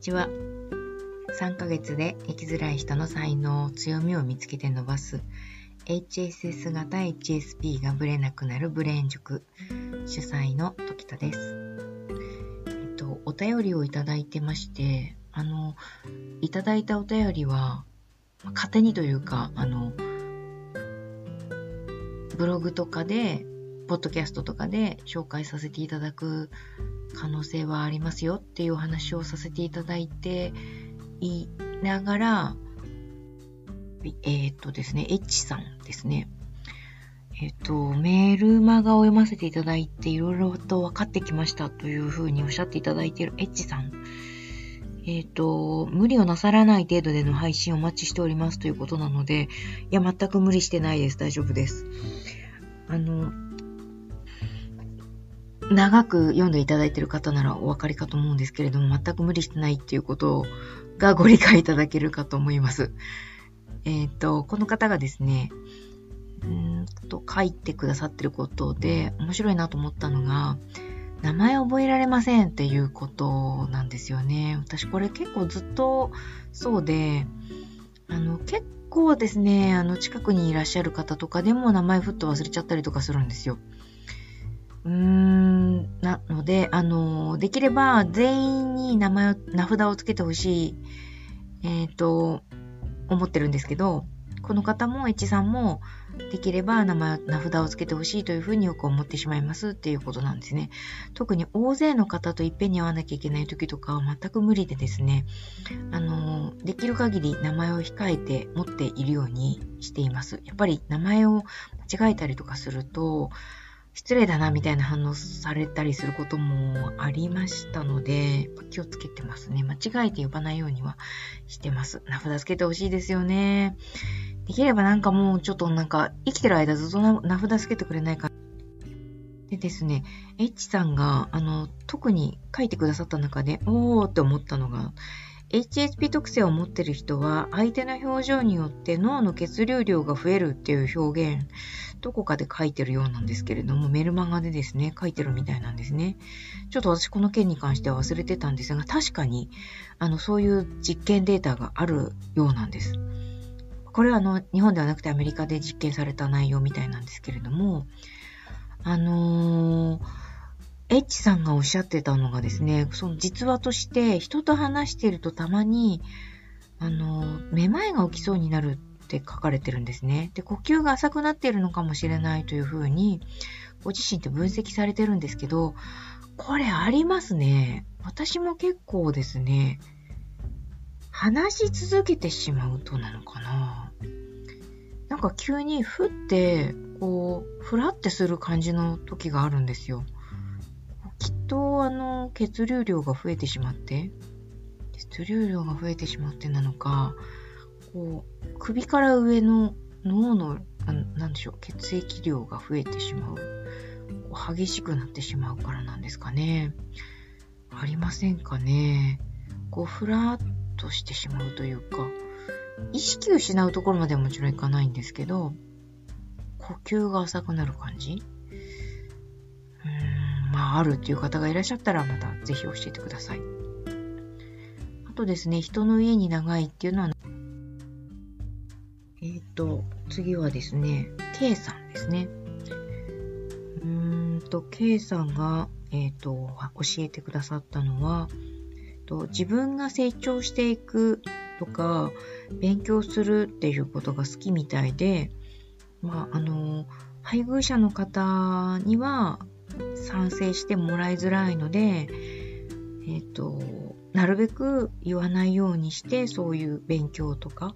ちは。3ヶ月で生きづらい人の才能、強みを見つけて伸ばす HSS 型 HSP がブレなくなるブレーン塾主催の時田です。えっと、お便りをいただいてまして、あの、いただいたお便りは、勝手にというか、あの、ブログとかで、ポッドキャストとかで紹介させていただく可能性はありますよっていうお話をさせていただいていながら、えっ、とですね、エッチさんですね。えっ、と、メールマガを読ませていただいていろいろと分かってきましたというふうにおっしゃっていただいているエッチさん。えっ、と、無理をなさらない程度での配信をお待ちしておりますということなので、いや、全く無理してないです。大丈夫です。あの、長く読んでいただいている方ならお分かりかと思うんですけれども、全く無理してないっていうことがご理解いただけるかと思います。えっ、ー、と、この方がですね、うんと書いてくださってることで面白いなと思ったのが、名前覚えられませんっていうことなんですよね。私これ結構ずっとそうで、あの、結構ですね、あの、近くにいらっしゃる方とかでも名前ふっと忘れちゃったりとかするんですよ。うーん、なので、あの、できれば全員に名前を、名札をつけてほしい、えっ、ー、と、思ってるんですけど、この方も、エチさんも、できれば名前、名札をつけてほしいというふうによく思ってしまいますっていうことなんですね。特に大勢の方といっぺんに会わなきゃいけない時とかは全く無理でですね、あの、できる限り名前を控えて持っているようにしています。やっぱり名前を間違えたりとかすると、失礼だなみたいな反応されたりすることもありましたので、気をつけてますね。間違えて呼ばないようにはしてます。名札つけてほしいですよね。できればなんかもうちょっとなんか生きてる間ずっと名札つけてくれないかでですね、エッチさんが、あの、特に書いてくださった中で、おーって思ったのが、HSP 特性を持ってる人は相手の表情によって脳の血流量が増えるっていう表現どこかで書いてるようなんですけれどもメルマガでですね書いてるみたいなんですね。ちょっと私この件に関しては忘れてたんですが確かにあのそういう実験データがあるようなんです。これはあの日本ではなくてアメリカで実験された内容みたいなんですけれどもあのーエッチさんがおっしゃってたのがですね、その実話として人と話してるとたまに、あの、めまいが起きそうになるって書かれてるんですね。で、呼吸が浅くなっているのかもしれないというふうに、ご自身って分析されてるんですけど、これありますね。私も結構ですね、話し続けてしまうとなのかな。なんか急にふって、こう、ふらってする感じの時があるんですよ。とあの血流量が増えてしまって血流量が増えてしまってなのかこう首から上の脳の何でしょう血液量が増えてしまう激しくなってしまうからなんですかね。ありませんかね。こうふらっとしてしまうというか意識を失うところまではもちろんいかないんですけど呼吸が浅くなる感じ。まあ、あるっていう方がいらっしゃったら、またぜひ教えてください。あとですね、人の家に長いっていうのは、えっ、ー、と、次はですね、K さんですね。うーんと、K さんが、えっ、ー、と、教えてくださったのは、と自分が成長していくとか、勉強するっていうことが好きみたいで、まあ、あの、配偶者の方には、賛成してもらいづらいので、えっ、ー、と、なるべく言わないようにして、そういう勉強とか、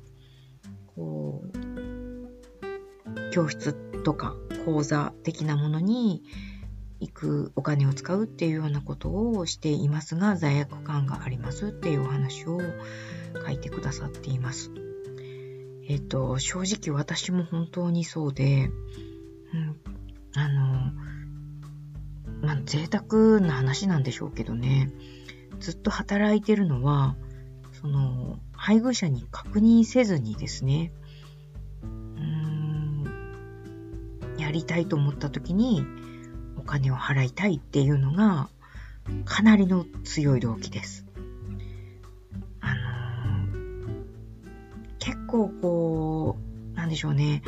こう、教室とか講座的なものに行くお金を使うっていうようなことをしていますが、罪悪感がありますっていうお話を書いてくださっています。えっ、ー、と、正直私も本当にそうで、贅沢な話なんでしょうけどね、ずっと働いてるのは、その、配偶者に確認せずにですね、うーん、やりたいと思った時にお金を払いたいっていうのが、かなりの強い動機です。あのー、結構こう、なんでしょうね、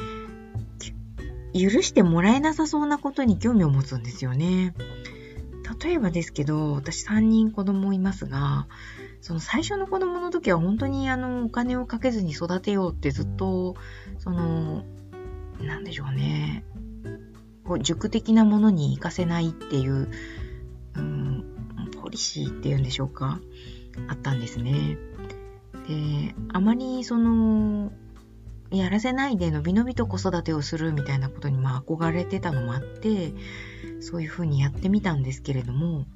許してもらえなさそうなことに興味を持つんですよね。例えばですけど、私3人子供いますが、その最初の子供の時は本当にあのお金をかけずに育てようってずっと、その、なんでしょうね、こう塾的なものに活かせないっていう、うん、ポリシーっていうんでしょうか、あったんですね。で、あまりその、やらせないでのびのびと子育てをするみたいなことにまあ憧れてたのもあって、そういうふうにやってみたんですけれども、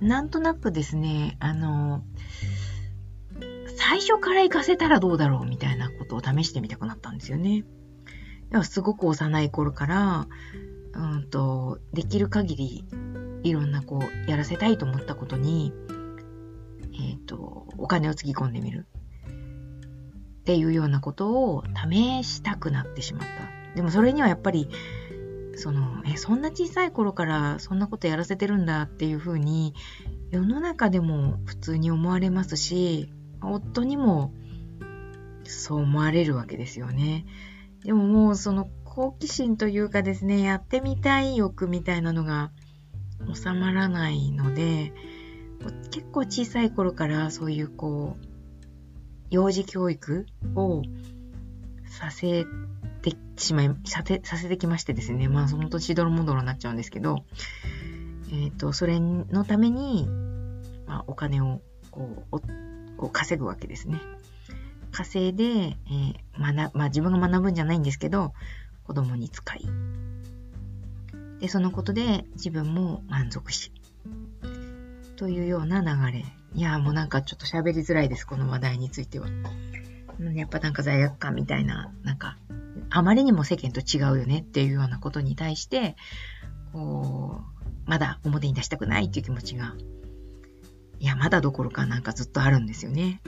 なんとなくですね、あの、最初から行かせたらどうだろうみたいなことを試してみたくなったんですよね。すごく幼い頃から、うんと、できる限りいろんなこう、やらせたいと思ったことに、えっ、ー、と、お金をつぎ込んでみる。っていうようなことを試したくなってしまった。でもそれにはやっぱり、その、え、そんな小さい頃からそんなことやらせてるんだっていうふうに、世の中でも普通に思われますし、夫にもそう思われるわけですよね。でももうその好奇心というかですね、やってみたい欲みたいなのが収まらないので、結構小さい頃からそういうこう、幼児教育をさせてしまい、させさせてきましてですね、まあその年どろもどろになっちゃうんですけど、えっ、ー、と、それのために、まあ、お金をこうこう稼ぐわけですね。稼いで、えー、学、まあ自分が学ぶんじゃないんですけど、子供に使い。で、そのことで自分も満足し。というような流れいやもうなんかちょっと喋りづらいです、この話題については。やっぱなんか罪悪感みたいな、なんか、あまりにも世間と違うよねっていうようなことに対して、こう、まだ表に出したくないっていう気持ちが、いや、まだどころかなんかずっとあるんですよね。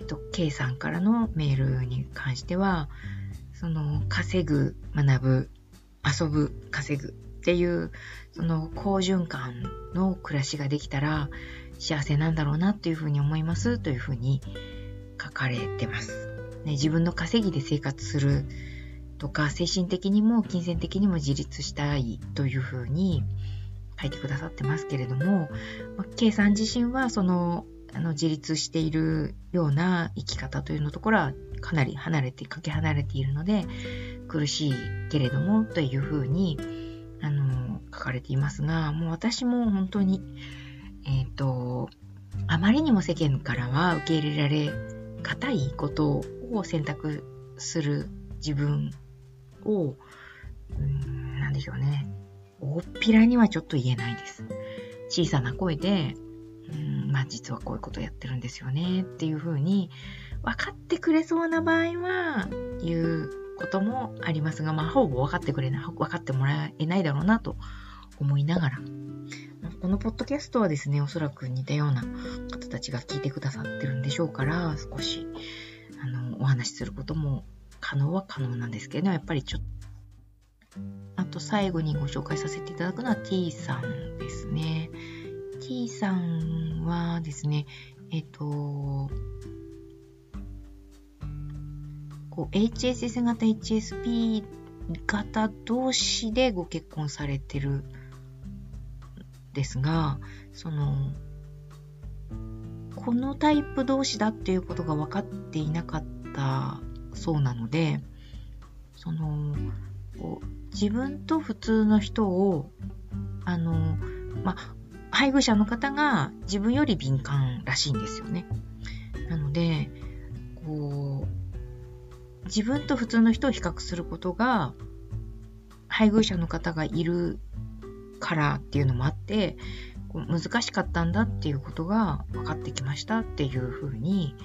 えっ、と、K さんからのメールに関しては、その、稼ぐ、学ぶ、遊ぶ、稼ぐっていう、その好循環の暮らしができたら、幸せなんだろうなというふうに思いますというふうに書かれてます。ね、自分の稼ぎで生活するとか、精神的にも金銭的にも自立したいというふうに書いてくださってますけれども、まあ、K さん自身はそのあの自立しているような生き方というのところはかなり離れて、かけ離れているので、苦しいけれどもというふうにあの書かれていますが、もう私も本当にえっ、ー、と、あまりにも世間からは受け入れられ硬いことを選択する自分を、うん、なんでしょうね。大っぴらにはちょっと言えないです。小さな声で、うん、まあ実はこういうことやってるんですよねっていうふうに分かってくれそうな場合は言うこともありますが、まあほぼ分かってくれない、分かってもらえないだろうなと思いながら、このポッドキャストはですね、おそらく似たような方たちが聞いてくださってるんでしょうから、少し、あの、お話しすることも可能は可能なんですけれど、やっぱりちょっと、あと最後にご紹介させていただくのは T さんですね。T さんはですね、えっ、と、こう HSS 型 HSP 型同士でご結婚されてるですが、その、このタイプ同士だっていうことが分かっていなかったそうなので、その、こう自分と普通の人を、あの、ま配偶者の方が自分より敏感らしいんですよね。なので、こう、自分と普通の人を比較することが、配偶者の方がいるからっていうのもあって、難しかったんだっていうことが分かってきましたっていうふうに、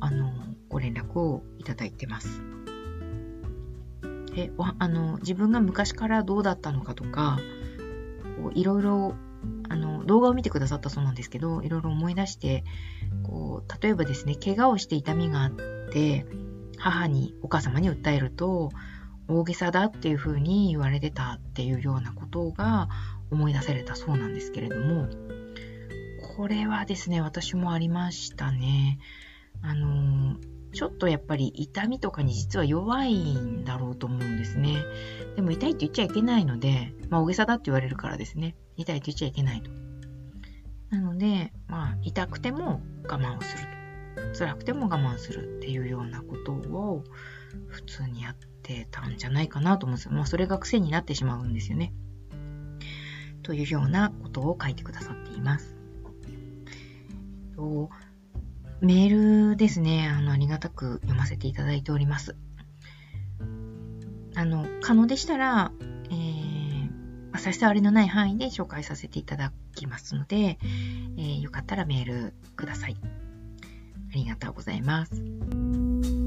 あの、ご連絡をいただいてます。で、あの、自分が昔からどうだったのかとか、いろいろ、あの、動画を見てくださったそうなんですけど、いろいろ思い出して、こう、例えばですね、怪我をして痛みがあって、母に、お母様に訴えると、大げさだっていうふうに言われてたっていうようなことが思い出されたそうなんですけれども、これはですね、私もありましたね。あの、ちょっとやっぱり痛みとかに実は弱いんだろうと思うんですね。でも痛いって言っちゃいけないので、まあ大げさだって言われるからですね。痛いって言っちゃいけないと。なので、まあ痛くても我慢をすると。辛くても我慢するっていうようなことを普通にやってたんじゃないかなと思うんですよ。まあそれが癖になってしまうんですよね。というようなことを書いてくださっています。メールですね、あの、ありがたく読ませていただいております。あの、可能でしたら、えー、差し障りのない範囲で紹介させていただきますので、えー、よかったらメールください。ありがとうございます。